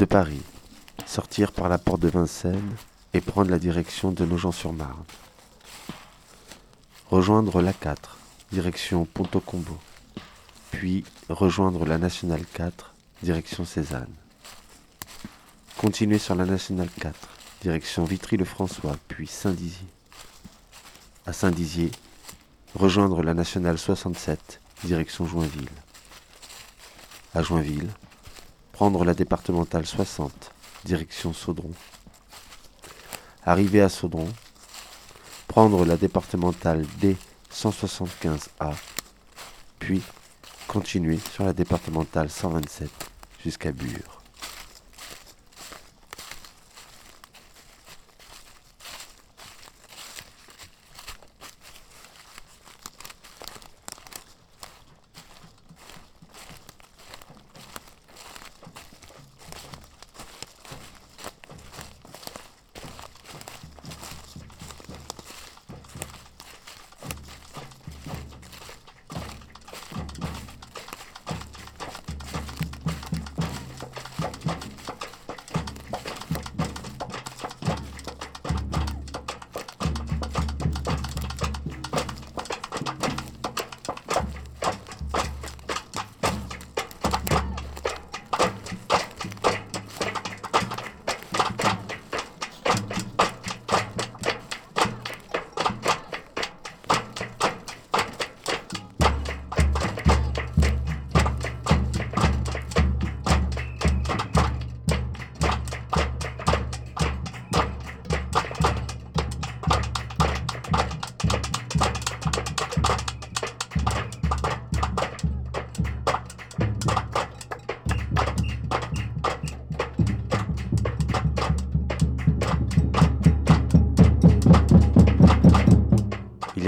De Paris, sortir par la porte de Vincennes et prendre la direction de Nogent-sur-Marne. Rejoindre l'A4, direction Ponto-Combo. Puis rejoindre la Nationale 4, direction Cézanne. Continuer sur la Nationale 4, direction Vitry-le-François, puis Saint-Dizier. À Saint-Dizier, rejoindre la Nationale 67, direction Joinville. À Joinville, prendre la départementale 60, direction Saudron. Arriver à Saudron, prendre la départementale D175A, puis continuer sur la départementale 127 jusqu'à Bure.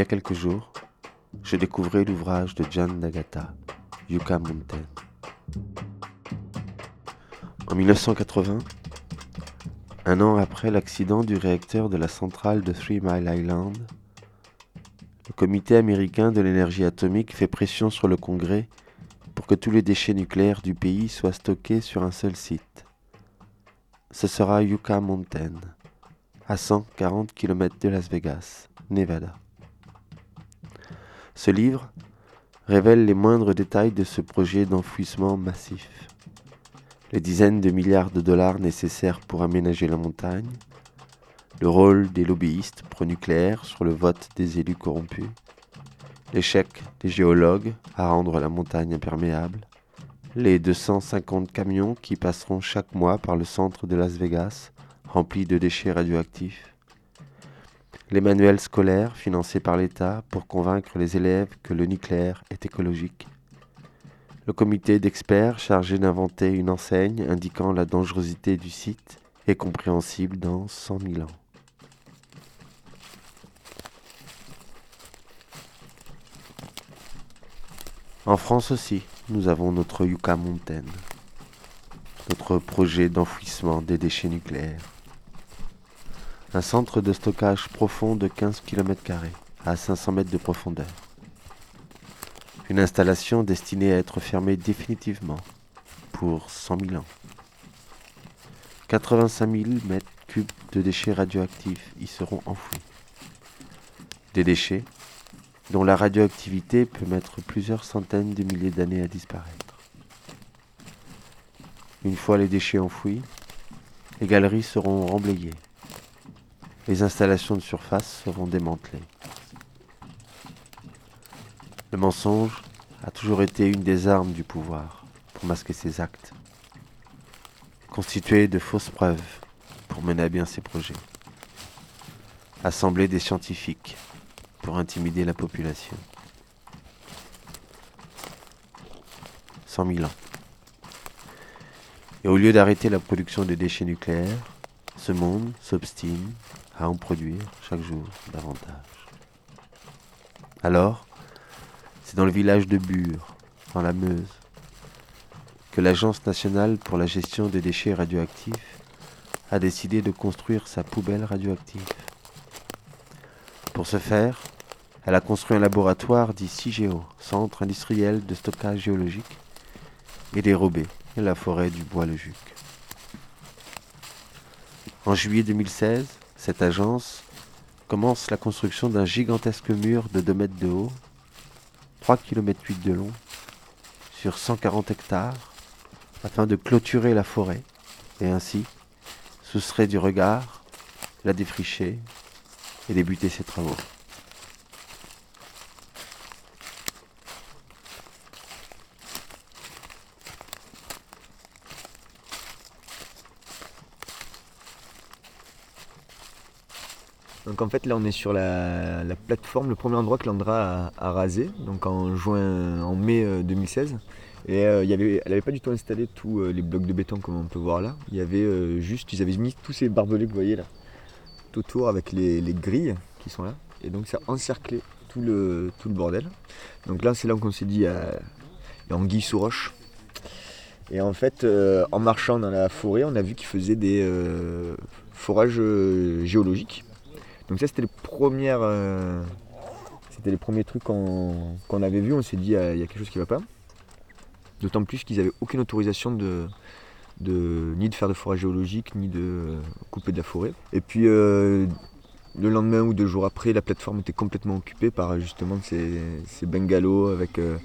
A quelques jours, je découvrais l'ouvrage de John Nagata, Yucca Mountain. En 1980, un an après l'accident du réacteur de la centrale de Three Mile Island, le comité américain de l'énergie atomique fait pression sur le Congrès pour que tous les déchets nucléaires du pays soient stockés sur un seul site. Ce sera Yucca Mountain, à 140 km de Las Vegas, Nevada. Ce livre révèle les moindres détails de ce projet d'enfouissement massif. Les dizaines de milliards de dollars nécessaires pour aménager la montagne, le rôle des lobbyistes pro-nucléaires sur le vote des élus corrompus, l'échec des géologues à rendre la montagne imperméable, les 250 camions qui passeront chaque mois par le centre de Las Vegas remplis de déchets radioactifs, les manuels scolaires financés par l'État pour convaincre les élèves que le nucléaire est écologique, le comité d'experts chargé d'inventer une enseigne indiquant la dangerosité du site est compréhensible dans 100 000 ans. En France aussi, nous avons notre Yucca Mountain, notre projet d'enfouissement des déchets nucléaires un centre de stockage profond de 15 km à 500 mètres de profondeur. Une installation destinée à être fermée définitivement pour 100 000 ans. 85 000 mètres cubes de déchets radioactifs y seront enfouis. Des déchets dont la radioactivité peut mettre plusieurs centaines de milliers d'années à disparaître. Une fois les déchets enfouis, les galeries seront remblayées les installations de surface seront démantelées. Le mensonge a toujours été une des armes du pouvoir pour masquer ses actes, constituer de fausses preuves pour mener à bien ses projets, assembler des scientifiques pour intimider la population. Cent mille ans. Et au lieu d'arrêter la production de déchets nucléaires, ce monde s'obstine à en produire chaque jour davantage. Alors, c'est dans le village de Bure, dans la Meuse, que l'Agence nationale pour la gestion des déchets radioactifs a décidé de construire sa poubelle radioactive. Pour ce faire, elle a construit un laboratoire dit CIGEO, Centre industriel de stockage géologique, et dérobé la forêt du Bois-le-Juc. En juillet 2016, cette agence commence la construction d'un gigantesque mur de 2 mètres de haut, 3 km 8 de long, sur 140 hectares, afin de clôturer la forêt et ainsi soustraire du regard, la défricher et débuter ses travaux. Donc en fait là on est sur la, plateforme, le premier endroit que Landra a, rasé, donc en juin, en mai 2016. Euh, et euh, y avait, elle n'avait pas du tout installé tous euh, les blocs de béton comme on peut voir là. Il y avait juste, ils avaient mis tous ces barbelés que vous voyez là, tout autour avec les, grilles qui sont là. Et donc ça a encerclé tout le, tout le bordel. Donc là c'est là qu'on s'est dit, il y a, anguille sous roche. Et en fait, en marchant dans la forêt, on a vu qu'ils faisaient des forages géologiques. Donc ça c'était les. Euh, premiers trucs qu'on avait vus. On s'est dit il y, a quelque chose qui ne va pas. D'autant plus qu'ils n'avaient aucune autorisation ni de faire de forage géologique, ni de couper de la forêt. Et puis euh, le lendemain ou deux jours après, la plateforme était complètement occupée par justement ces, bungalows avec, euh,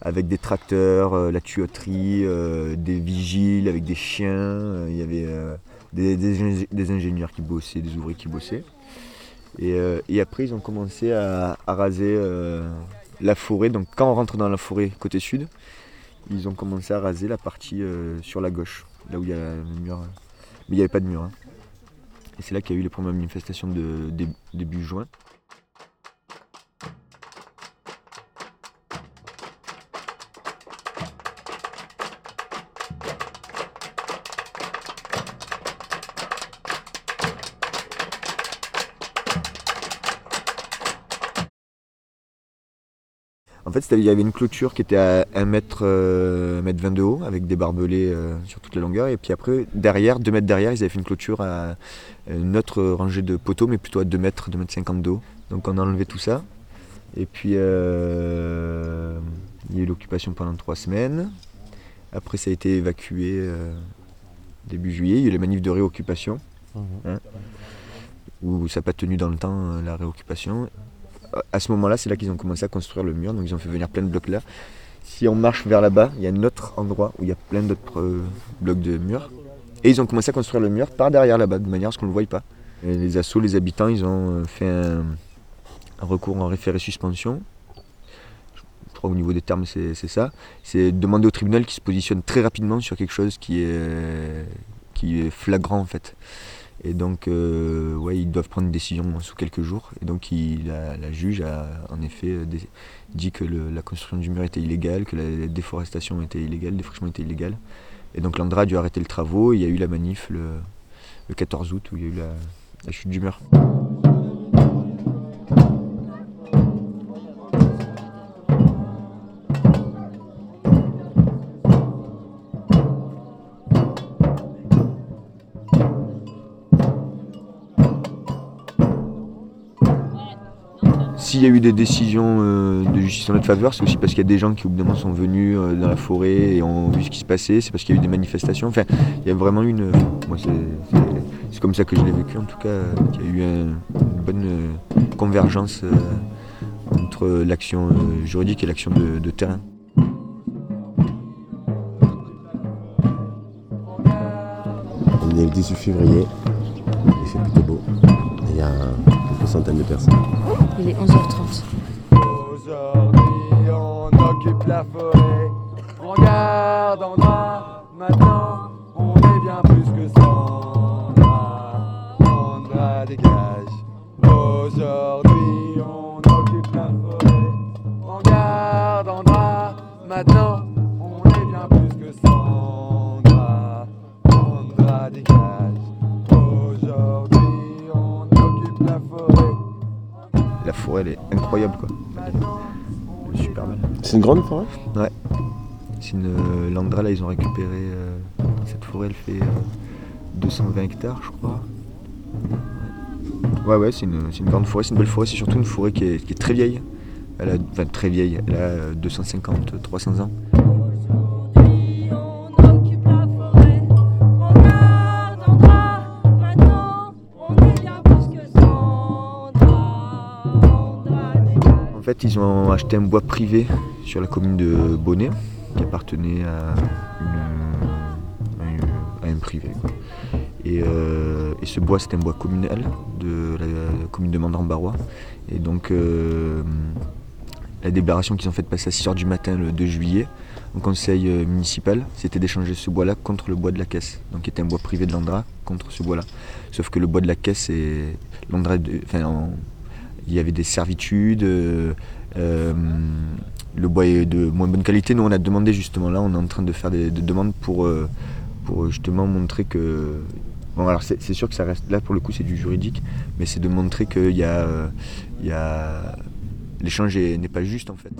avec des tracteurs, la tuyauterie, des vigiles avec des chiens. Il y avait des, ingénieurs qui bossaient, des ouvriers qui bossaient. Euh, et, après, ils ont commencé à, raser euh, la forêt. Donc, quand on rentre dans la forêt côté sud, ils ont commencé à raser la partie euh, sur la gauche, là où il y a le mur. Mais il n'y avait pas de mur. Hein. Et c'est là qu'il y a eu les premières manifestations de début juin. En fait, il y avait une clôture qui était à 1 mètre, euh, mètre 20 de haut, avec des barbelés euh, sur toute la longueur. Et puis après, derrière, 2 mètres derrière, ils avaient fait une clôture à une autre rangée de poteaux, mais plutôt à 2 mètres, 2 mètres 50 de haut. Donc on a enlevé tout ça. Et puis, euh, il y a eu l'occupation pendant 3 semaines. Après, ça a été évacué début juillet. Il y a eu les manifs de réoccupation. Mmh. Hein, où ça n'a pas tenu dans le temps, la réoccupation à ce moment-là, c'est là, qu'ils ont commencé à construire le mur. Donc ils ont fait venir plein de blocs là. Si on marche vers là-bas, il y a un autre endroit où il y a plein d'autres euh, blocs de murs. Et ils ont commencé à construire le mur par derrière là-bas, de manière à ce qu'on ne le voie pas. les assauts, les habitants, ils ont euh, fait un, recours en référé suspension. Je crois au niveau des termes, c'est ça. C'est demander au tribunal qui se positionne très rapidement sur quelque chose qui est, qui est flagrant en fait. Et donc, euh, ouais, ils doivent prendre une décision sous quelques jours. Et donc, la, juge a en effet euh, dit que la construction du mur était illégale, que la déforestation était illégale, le défrichement était illégal. Et donc, l'Andra a dû arrêter le travaux. il y a eu la manif le, 14 août où il y a eu la chute du mur. S'il y a eu des décisions euh, de justice en notre faveur, c'est aussi parce qu'il y a des gens qui au bout d'un moment sont venus euh, dans la forêt et ont vu ce qui se passait, c'est parce qu'il y a eu des manifestations. Enfin, il y a vraiment une. Moi, c'est comme ça que je l'ai vécu en tout cas, qu'il y a eu une bonne euh, convergence entre l'action juridique et l'action de, terrain. On est le 18 février, il fait plutôt beau. Il y a une centaine de personnes. Il est 11h30. Aujourd'hui, on occupe la forêt. On garde en bas. Maintenant, on est bien plus que Sandra. Sandra dégage. Aujourd'hui, elle est incroyable quoi. super belle. C'est une grande forêt? Ouais. C'est une euh, Landra là ils ont récupéré euh, cette forêt elle fait 220 euh, hectares je crois. Ouais ouais c'est une, grande forêt, c'est une belle forêt, c'est surtout une forêt qui est, très vieille. Elle a, enfin très vieille, elle a 250, 300 ans. Ils ont acheté un bois privé sur la commune de Bonnet qui appartenait à, un privé. euh, et ce bois, c'est un bois communal de la commune de Mandran-Barrois. Et donc, euh, la délibération qu'ils ont faite passer à 6h du matin le 2 juillet au conseil euh, municipal, c'était d'échanger ce bois-là contre le bois de la caisse, donc qui était un bois privé de l'Andra contre ce bois-là. Sauf que le bois de la caisse en- il y avait des servitudes, euh, euh, le bois est de moins bonne qualité. Nous, on a demandé justement là, on est en train de faire des, des demandes pour, euh, pour justement montrer que. Bon, alors c'est sûr que ça reste là pour le coup, c'est du juridique, mais c'est de montrer qu'il y a, y a l'échange est- n'est pas juste en fait.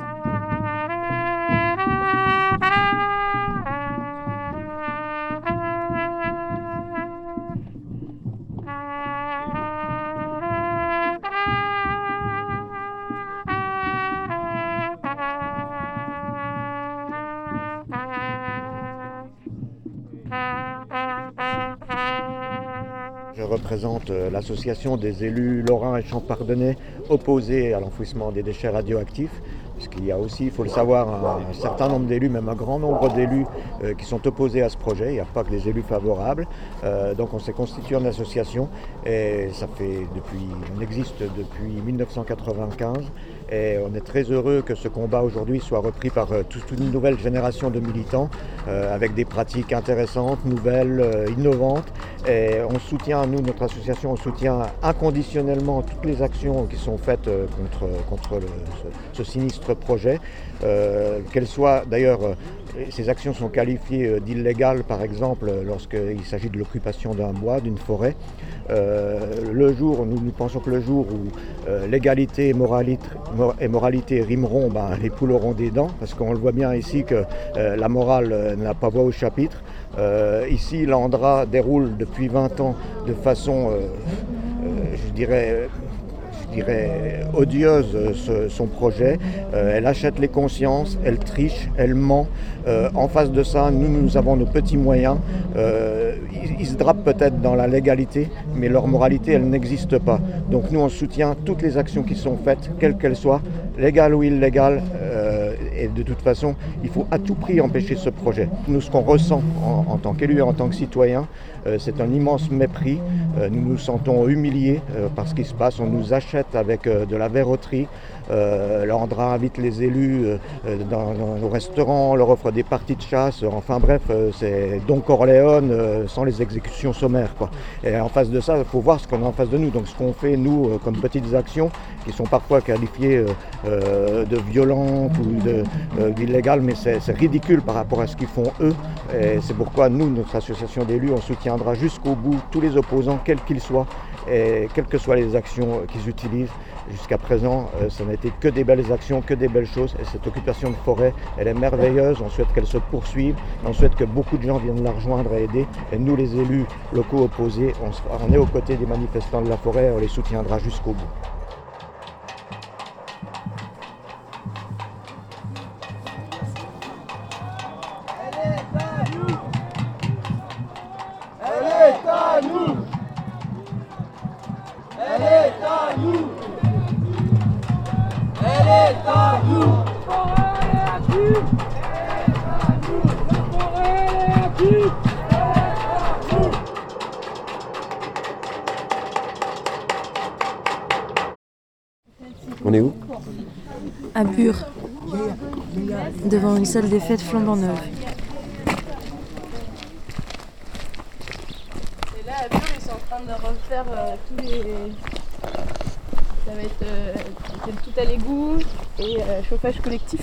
Représente euh, l'association des élus lorrains et champardonnais opposés à l'enfouissement des déchets radioactifs. Puisqu'il y a aussi, il faut le savoir, un, certain nombre d'élus, même un grand nombre d'élus euh, qui sont opposés à ce projet. Il n'y a pas que des élus favorables. Euh, donc on s'est constitué en association et ça fait depuis, on existe depuis 1995 et on est très heureux que ce combat aujourd'hui soit repris par euh, toute une nouvelle génération de militants euh, avec des pratiques intéressantes, nouvelles, euh, innovantes. Et on soutient, nous, notre association, on soutient inconditionnellement toutes les actions qui sont faites contre, ce, ce sinistre projet. Qu'elles soient, d'ailleurs, ces actions sont qualifiées euh, d'illégales, par exemple, euh, lorsqu'il s'agit de l'occupation d'un bois, d'une forêt. Euh, le jour, nous, pensons que le jour où l'égalité et moralité, rimeront, ben, les poules auront des dents, parce qu'on le voit bien ici que la morale n'a pas voix au chapitre. Ici, l'Andra déroule depuis 20 ans de façon, je dirais, dirais, odieuse euh, son projet. Euh, elle achète les consciences, elle triche, elle ment. Euh, en face de ça, nous, nous avons nos petits moyens. Ils, ils se drapent peut-être dans la légalité, mais leur moralité, elle n'existe pas. Donc nous, on soutient toutes les actions qui sont faites, quelles qu'elles soient, légales ou illégales. Et de toute façon, il faut à tout prix empêcher ce projet. Nous, ce qu'on ressent en, tant qu'élus et en tant que citoyens, euh, c'est un immense mépris. Euh, nous nous sentons humiliés euh, par ce qui se passe. On nous achète avec de la verroterie. L'Andra invite les élus dans, dans- au restaurant, leur offre des parties de chasse. Enfin bref, c'est Don Corleone sans les exécutions sommaires. Et en face de ça, il faut voir ce qu'on a en face de nous. Donc ce qu'on fait, nous, comme petites actions, qui sont parfois qualifiées euh, euh, de violentes ou de, euh, d'illégales, mais c'est ridicule par rapport à ce qu'ils font eux. C'est pourquoi nous, notre association d'élus, on soutiendra jusqu'au bout tous les opposants, quels qu'ils soient, et quelles que soient les actions qu'ils utilisent. Jusqu'à présent, ça n'a été que des belles actions, que des belles choses. Et cette occupation de forêt, elle est merveilleuse. On souhaite qu'elle se poursuive. On souhaite que beaucoup de gens viennent la rejoindre et aider. Et nous, les élus locaux opposés, on est aux côtés des manifestants de la forêt. On les soutiendra jusqu'au bout. On est où À Bure, devant une salle des fêtes flambant neuve. Et là, à Bure, ils sont en train de refaire euh, tous les. Ça va être euh, tout à l'égout et euh, chauffage collectif.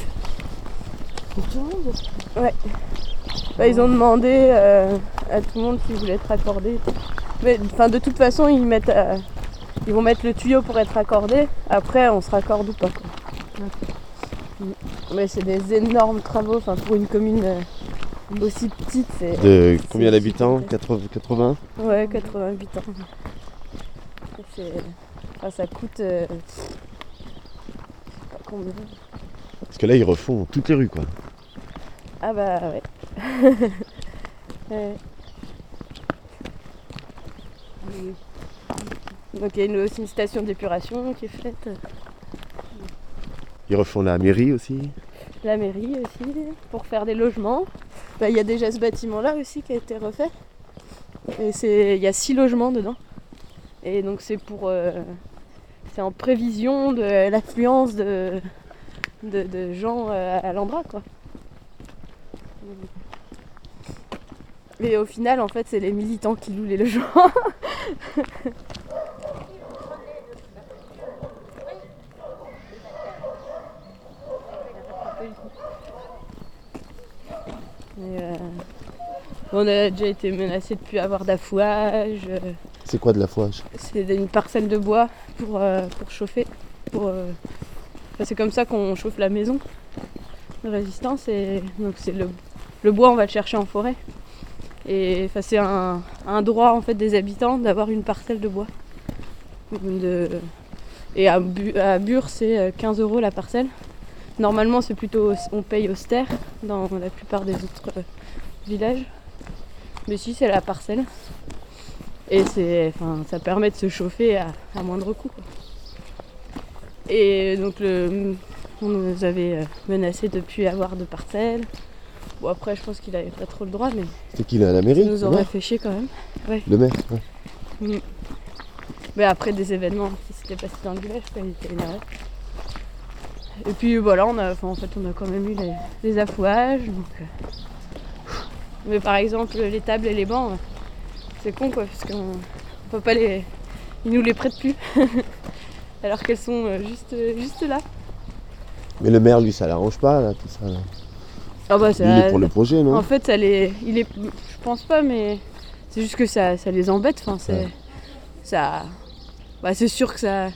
Pour tout le monde Ouais. Bah, ils ont demandé euh, à tout le monde s'ils voulaient être accordés. Mais enfin, de toute façon, ils mettent. Ils vont mettre le tuyau pour être accordé. Après, on se raccorde ou pas. quoi. Mais c'est des énormes travaux. Enfin, pour une commune euh, aussi petite, c'est. De combien d'habitants? Super. 80 80 Ouais, 88 ans. C'est- enfin, ça coûte. euh, je sais pas combien. Parce que là, ils refont toutes les rues, quoi. Ah bah ouais. Ouais. Donc il y a une- aussi une station d'épuration qui est faite. Ils refont la mairie aussi. La mairie aussi, pour faire des logements. Bah, Il y a déjà ce bâtiment-là aussi qui a été refait. Et il y a six logements dedans. Et donc c'est pour, euh, c'est en prévision de l'affluence de, de, de gens euh, à l'Andra, quoi. Et au final, en fait, c'est les militants qui louent les logements. Et, euh, on a déjà été menacé de plus avoir d'affouage. euh, C'est quoi de la fouage c'est une parcelle de bois pour, euh, pour chauffer. Pour, euh, enfin, c'est comme ça qu'on chauffe la maison de résistance. Et donc c'est le, le bois, on va le chercher en forêt. Et enfin, c'est un, un droit en fait des habitants d'avoir une parcelle de bois. De- et à, Bu- à Bure, c'est euh, 15 euros la parcelle. Normalement, c'est plutôt on paye austère dans la plupart des autres villages. Mais si, c'est la parcelle. Et c'est, enfin, ça permet de se chauffer à, à moindre coût. quoi. Et donc le, on nous avait euh, menacé de ne plus avoir de parcelles. Bon après je pense qu'il avait pas trop le droit mais C'est qui là, à la mairie ça nous aurait fait chier quand même. Le maire ouais. Mais après des événements qui s'étaient passés dans le village, quoi, il était énervé. Et puis voilà, on a, en fait on a quand même eu les, les affouages. donc, euh. Mais par exemple les tables et les bancs, c'est con quoi, parce qu'on on peut pas les. Ils nous les prêtent plus. Alors qu'elles sont euh, juste, euh, juste là. Mais le maire, lui, ça l'arrange pas, là, tout ça. là. Ah bah Lui, il est pour le projet, non? En fait, ça les, il est, je pense pas, mais c'est juste que ça, ça les embête. Enfin, c'est, Ouais. ça, bah, c'est sûr que ça,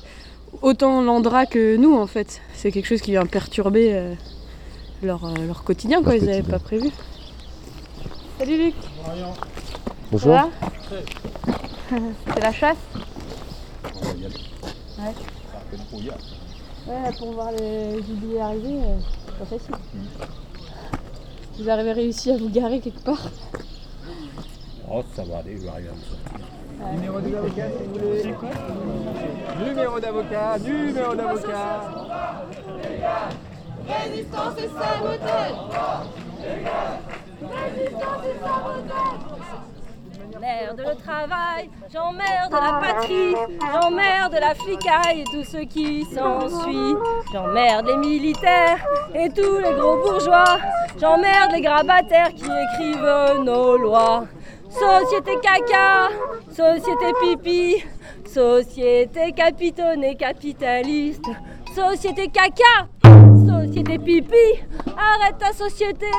autant l'Andra que nous, en fait, c'est quelque chose qui vient perturber euh, leur, leur quotidien, quoi. Leur Ils n'avaient pas prévu. Salut Luc. Bonjour. Ça va C'est la chasse. Ouais. Ouais, là, pour voir les gibiers arriver, euh, c'est pas facile. Vous avez réussi à vous garer quelque part Oh, ça va aller, je vais arriver à me sortir. Numéro d'avocat, si vous voulez. Numéro d'avocat, numéro d'avocat. J'emmerde le travail, j'emmerde la patrie, j'emmerde la flicaille et tout ce qui s'ensuit. J'emmerde les militaires et tous les gros bourgeois. J'emmerde les grabataires qui écrivent nos lois. Société caca, société pipi, société capitonnée capitaliste. Société caca, société pipi, arrête ta société,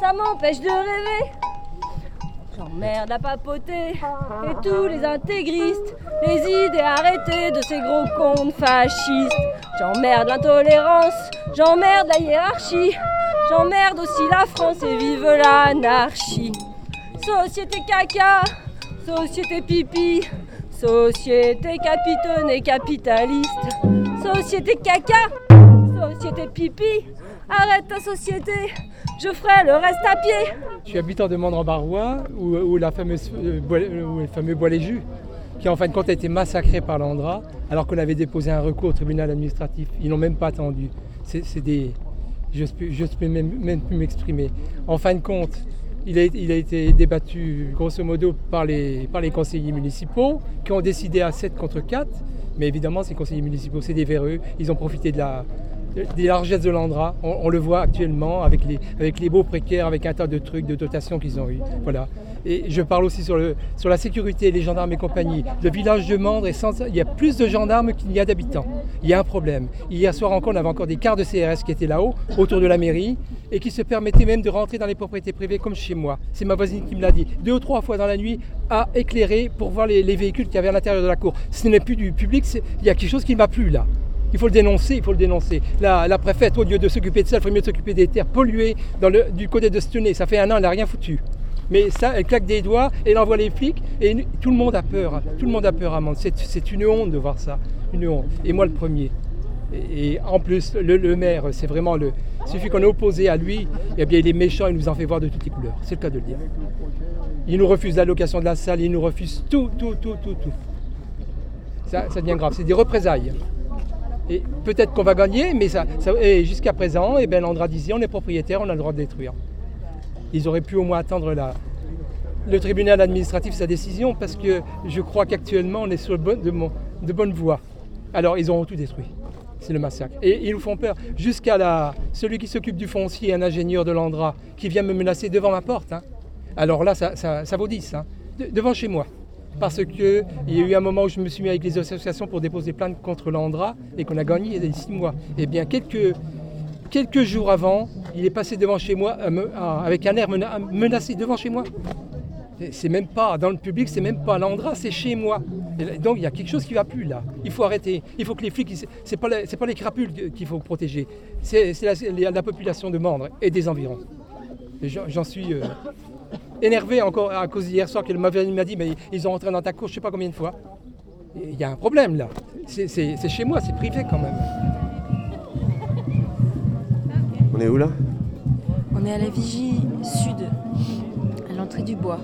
ça m'empêche de rêver. J'emmerde la papauté et tous les intégristes, les idées arrêtées de ces gros cons fascistes. J'emmerde l'intolérance, j'emmerde la hiérarchie, j'emmerde aussi la France et vive l'anarchie. Société caca, société pipi, société capitonnée capitaliste, société caca, société pipi, arrête ta société, je ferai le reste à pied. Je suis habitant de Mandran-Barrois, où, où euh, où le fameux bois les jus qui en fin de compte a été massacré par l'Andra, alors qu'on avait déposé un recours au tribunal administratif. Ils n'ont même pas attendu. C'est des. Je ne peux même, plus m'exprimer. En fin de compte, il a, il a été débattu grosso modo par les, par les conseillers municipaux qui ont décidé à 7 contre 4. Mais évidemment, ces conseillers municipaux, c'est des véreux. Ils ont profité de la, des largesses de l'Andra. On, le voit actuellement avec les, avec les beaux précaires, avec un tas de trucs, de dotations qu'ils ont eu. Voilà. Et je parle aussi sur, le, sur la sécurité, les gendarmes et compagnie. Le village de Mandre, sans- il y a plus de gendarmes qu'il n'y a d'habitants. Il y a un problème. Hier soir encore, on avait encore des quarts de CRS qui étaient là-haut, autour de la mairie, et qui se permettaient même de rentrer dans les propriétés privées comme chez moi. C'est ma voisine qui me l'a dit. Deux ou trois fois dans la nuit, à éclairer pour voir les, les véhicules qu'il y avait à l'intérieur de la cour. Ce n'est plus du public, il y a quelque chose qui ne va plus là. Il faut le dénoncer, il faut le dénoncer. La, préfète, au lieu de s'occuper de ça, elle ferait mieux s'occuper des terres polluées du côté de Stenay. Ça fait un an, elle n'a rien foutu. Mais ça, elle claque des doigts, elle envoie les flics, et tout le monde a peur. Tout le monde a peur à Mende. C'est, une honte de voir ça. Une honte. Et moi, le premier. Et, en plus, le, maire, c'est vraiment le. Il suffit qu'on est opposé à lui, et bien il est méchant, il nous en fait voir de toutes les couleurs. C'est le cas de le dire. Il nous refuse l'allocation de la salle, il nous refuse tout, tout, tout, tout, tout. Ça devient grave. C'est des représailles. Et peut-être qu'on va gagner, mais et jusqu'à présent, eh ben, Landra disait on est propriétaire, on a le droit de détruire. Ils auraient pu au moins attendre le tribunal administratif sa décision, parce que je crois qu'actuellement on est sur de, bonne voie. Alors ils auront tout détruit. C'est le massacre. Et ils nous font peur. Jusqu'à la, celui qui s'occupe du foncier, un ingénieur de l'Andra, qui vient me menacer devant ma porte. hein. Alors là, ça, ça, vaut 10, hein. De- devant chez moi. Parce qu'il y a eu un moment où je me suis mis avec les associations pour déposer plainte contre l'Andra et qu'on a gagné il y a six mois. Et bien, quelques, quelques jours avant, il est passé devant chez moi euh, ah, avec un air mena- menacé devant chez moi. C'est même pas dans le public, c'est même pas l'Andra, c'est chez moi. Donc il y a quelque chose qui va plus là. Il faut arrêter. Il faut que les flics, c'est pas pas les crapules qu'il faut protéger, c'est la, population de Mandres et des environs. J'en suis euh, énervé encore à cause d'hier soir que le m'a m'a dit mais ils ont rentré dans ta cour je sais pas combien de fois. Il y a un problème là. C'est c'est- c'est chez moi, c'est privé quand même. On est où là On est à la vigie sud, à l'entrée du bois.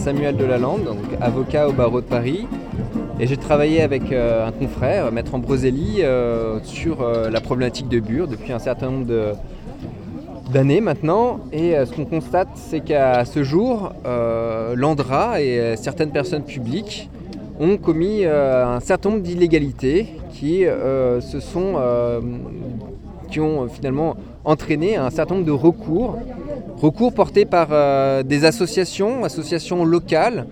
Samuel Delalande, avocat au barreau de Paris. Et j'ai travaillé avec euh, un confrère, Maître Ambroselli, euh, sur euh, la problématique de Bure depuis un certain nombre d'années maintenant. Et ce qu'on constate, c'est qu'à ce jour, l'Andra et certaines personnes publiques ont commis un certain nombre d'illégalités qui, se sont, qui ont finalement entraîné un certain nombre de recours Recours portés par euh, des associations, associations locales,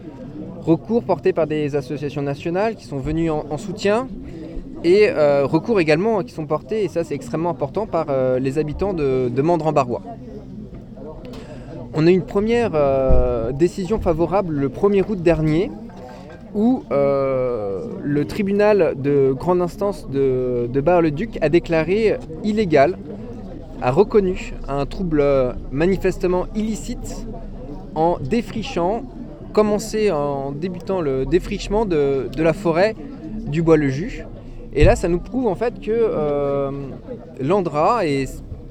recours portés par des associations nationales qui sont venues en, en soutien, et euh, recours également qui sont portés, et ça c'est extrêmement important, par euh, les habitants de, de Mandran-Barrois. On a eu une première décision favorable le 1er août dernier, où le tribunal de grande instance de Bar-le-Duc a déclaré illégal a reconnu un trouble manifestement illicite en défrichant, commencé en débutant le défrichement de, de la forêt du Bois-le-Jus. Et là, ça nous prouve en fait que euh, l'Andra et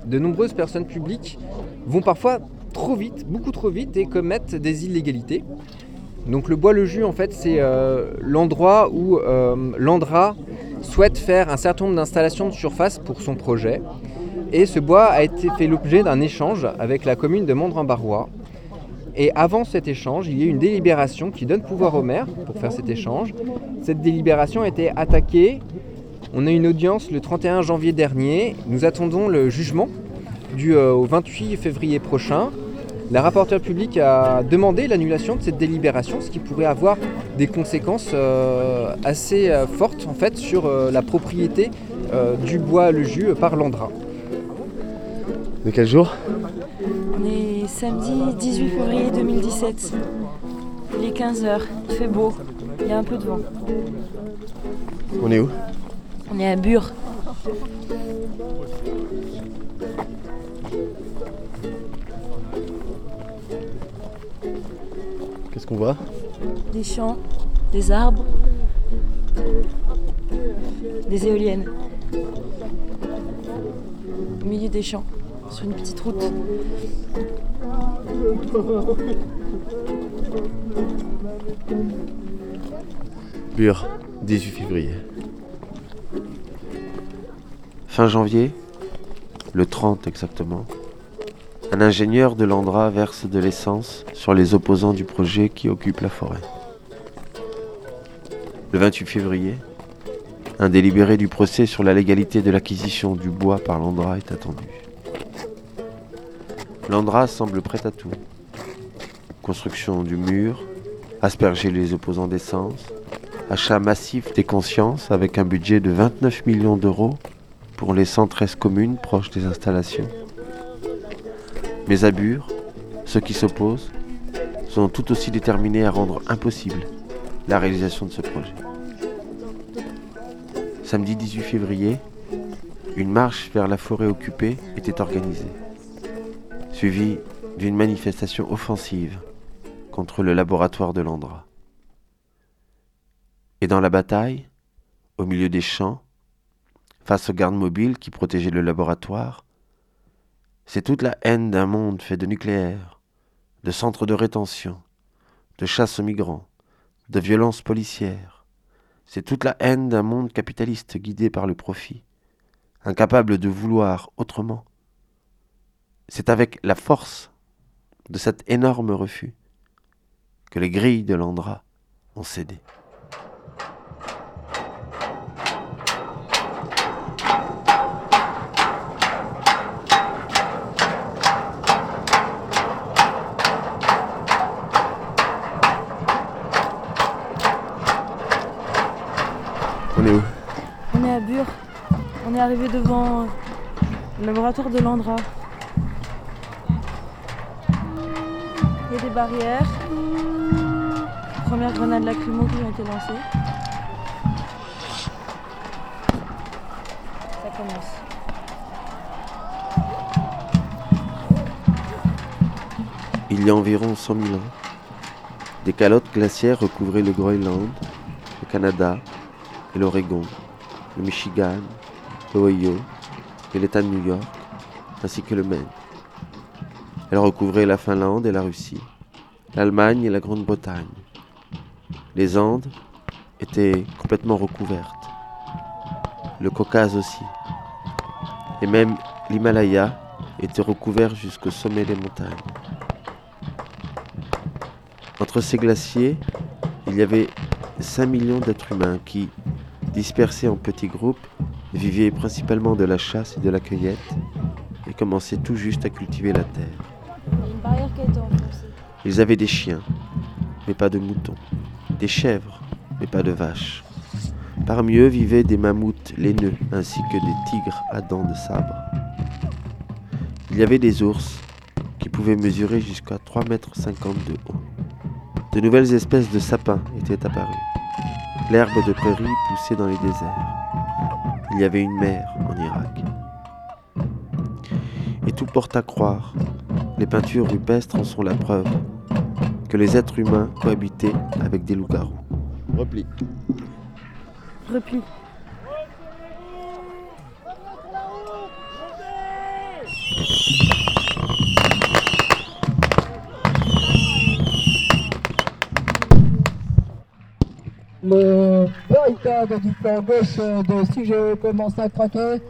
de nombreuses personnes publiques vont parfois trop vite, beaucoup trop vite, et commettent des illégalités. Donc le Bois-le-Jus, en fait, c'est euh, l'endroit où euh, l'Andra souhaite faire un certain nombre d'installations de surface pour son projet. Et ce bois a été fait l'objet d'un échange avec la commune de Mondrin-Barrois. Et avant cet échange, il y a eu une délibération qui donne pouvoir au maire pour faire cet échange. Cette délibération a été attaquée. On a une audience le 31 janvier dernier. Nous attendons le jugement du euh, au 28 février prochain. La rapporteure publique a demandé l'annulation de cette délibération, ce qui pourrait avoir des conséquences euh, assez euh, fortes en fait sur la propriété du bois le jus par l'Andra. De quel jour On est samedi 18 février 2017. Il est 15h, il fait beau, il y a un peu de vent. On est où On est à Bure. Qu'est-ce qu'on voit Des champs, des arbres, des éoliennes. Au milieu des champs, sur une petite route. Bure, 18 février. Fin janvier, le 30 exactement, un ingénieur de l'Andra verse de l'essence sur les opposants du projet qui occupe la forêt. Le 28 février, un délibéré du procès sur la légalité de l'acquisition du bois par l'Andra est attendu. L'Andra semble prêt à tout. Construction du mur, asperger les opposants d'essence, achat massif des consciences avec un budget de 29 millions d'euros pour les 113 communes proches des installations. Mais à Bure, Ceux qui s'opposent sont tout aussi déterminés à rendre impossible la réalisation de ce projet. Samedi 18 février, une marche vers la forêt occupée était organisée, suivie d'une manifestation offensive contre le laboratoire de l'Andra. Et dans la bataille, au milieu des champs, face aux gardes mobiles qui protégeaient le laboratoire, c'est toute la haine d'un monde fait de nucléaire, de centres de rétention, de chasse aux migrants, de violences policières. C'est toute la haine d'un monde capitaliste guidé par le profit, incapable de vouloir autrement. C'est avec la force de cet énorme refus que les grilles de l'Andra ont cédé. On est où? On est à Bure. On est arrivé devant le laboratoire de l'Andra. Des barrières. Première grenade qui été. Ça commence. Il y a environ 100 000 ans, des calottes glaciaires recouvraient le Groenland, le Canada et l'Oregon, le Michigan, l'Ohio et l'État de New York, ainsi que le Maine. Elles recouvraient la Finlande et la Russie, l'Allemagne et la Grande-Bretagne. Les Andes étaient complètement recouvertes, le Caucase aussi, et même l'Himalaya était recouvert jusqu'au sommet des montagnes. Entre ces glaciers, il y avait 5 millions d'êtres humains qui, dispersés en petits groupes, vivaient principalement de la chasse et de la cueillette et commençaient tout juste à cultiver la terre. Ils avaient des chiens, mais pas de moutons, des chèvres, mais pas de vaches. Parmi eux vivaient des mammouths laineux ainsi que des tigres à dents de sabre. Il y avait des ours qui pouvaient mesurer jusqu'à 3,50 mètres de haut. De nouvelles espèces de sapins étaient apparues. L'herbe de prairie poussait dans les déserts. Il y avait une mer en Irak. Et tout porte à croire, les peintures rupestres en sont la preuve, que les êtres humains cohabitaient avec des loups-garous. Repli. Repli. le barricade du flanc gauche de si je commence à craquer.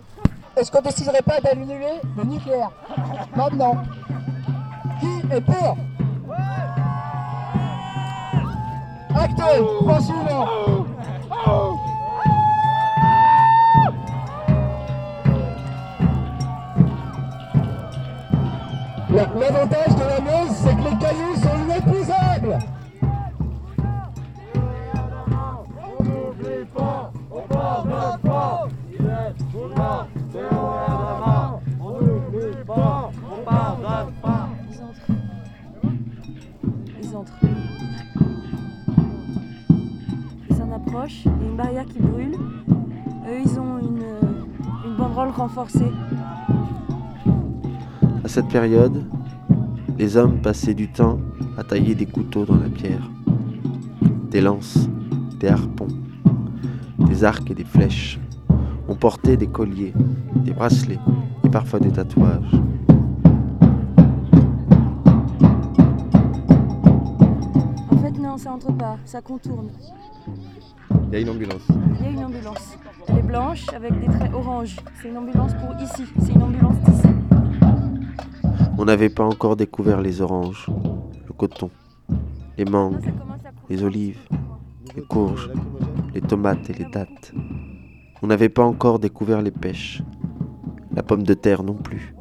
Est-ce qu'on déciderait pas d'annuler le nucléaire? Maintenant. Est pour. Acté Point suivant La- L'avantage de la Meuse, c'est que les cailloux sont inépuisables Il y a une barrière qui brûle. Eux, ils ont une, une banderole renforcée. À cette période, les hommes passaient du temps à tailler des couteaux dans la pierre, des lances, des harpons, des arcs et des flèches. On portait des colliers, des bracelets et parfois des tatouages. En fait, non, ça entre pas. Ça contourne. Il y a une ambulance. Il y a une ambulance. Elle est blanche avec des traits orange. C'est une ambulance pour ici. C'est une ambulance d'ici. On n'avait pas encore découvert les oranges, le coton, les mangues, les olives, les courges, les tomates et les dattes. On n'avait pas encore découvert les pêches, la pomme de terre non plus.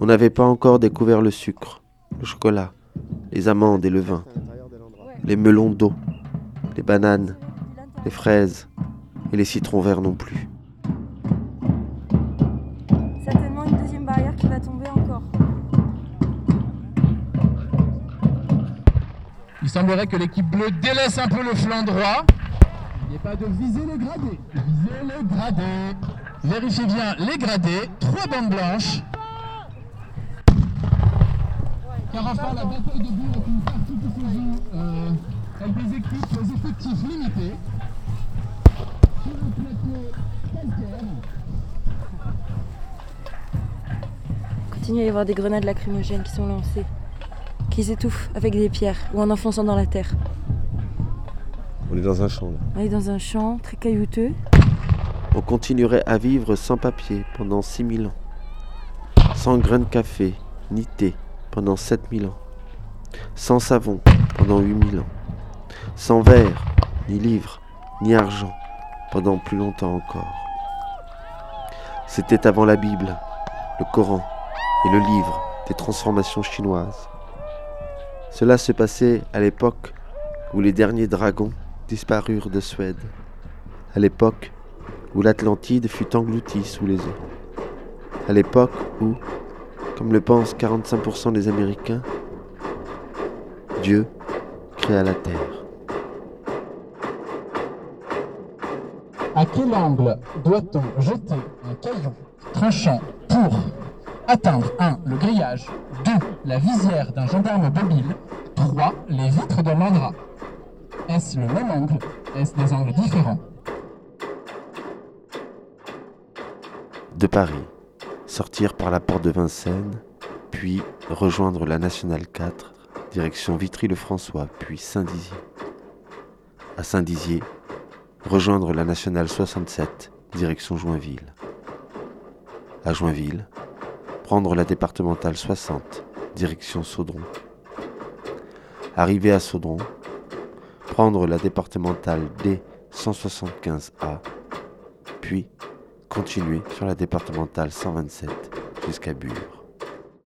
On n'avait pas encore découvert le sucre, le chocolat, les amandes et le vin, les melons d'eau, les bananes, les fraises et les citrons verts non plus. Certainement une deuxième barrière qui va tomber encore. semblerait que l'équipe bleue délaisse un peu le flanc droit. Il n'est pas de viser les gradés. Viser les gradés. Vérifiez bien les gradés. Trois bandes blanches. Car enfin, la bataille de Bure est une partie qui se joue euh, avec des équipes, des effectifs limités. Continue à y avoir des grenades lacrymogènes qui sont lancées, qui s'étouffent avec des pierres ou en enfonçant dans la terre. On est dans un champ là. On est dans un champ très caillouteux. On continuerait à vivre sans papier pendant 6000 ans. Sans grains de café, ni thé pendant 7000 ans. Sans savon pendant 8000 ans. Sans verre, ni livre, ni argent pendant plus longtemps encore. C'était avant la Bible, le Coran et le livre des transformations chinoises. Cela se passait à l'époque où les derniers dragons disparurent de Suède, à l'époque où l'Atlantide fut engloutie sous les eaux, à l'époque où, comme le pensent 45% des Américains, Dieu créa la Terre. À quel angle doit-on jeter caillou tranchant pour atteindre 1. le grillage, 2. la visière d'un gendarme mobile, 3. les vitres de l'Andra Est-ce le même angle? Est-ce des angles différents? De Paris, sortir par la porte de Vincennes, puis rejoindre la Nationale 4, direction Vitry-le-François, puis Saint-Dizier. À Saint-Dizier, rejoindre la Nationale 67, direction Joinville. À Joinville, prendre la départementale 60, direction Saudron. Arriver à Saudron, prendre la départementale D175A, puis continuer sur la départementale 127 jusqu'à Bure.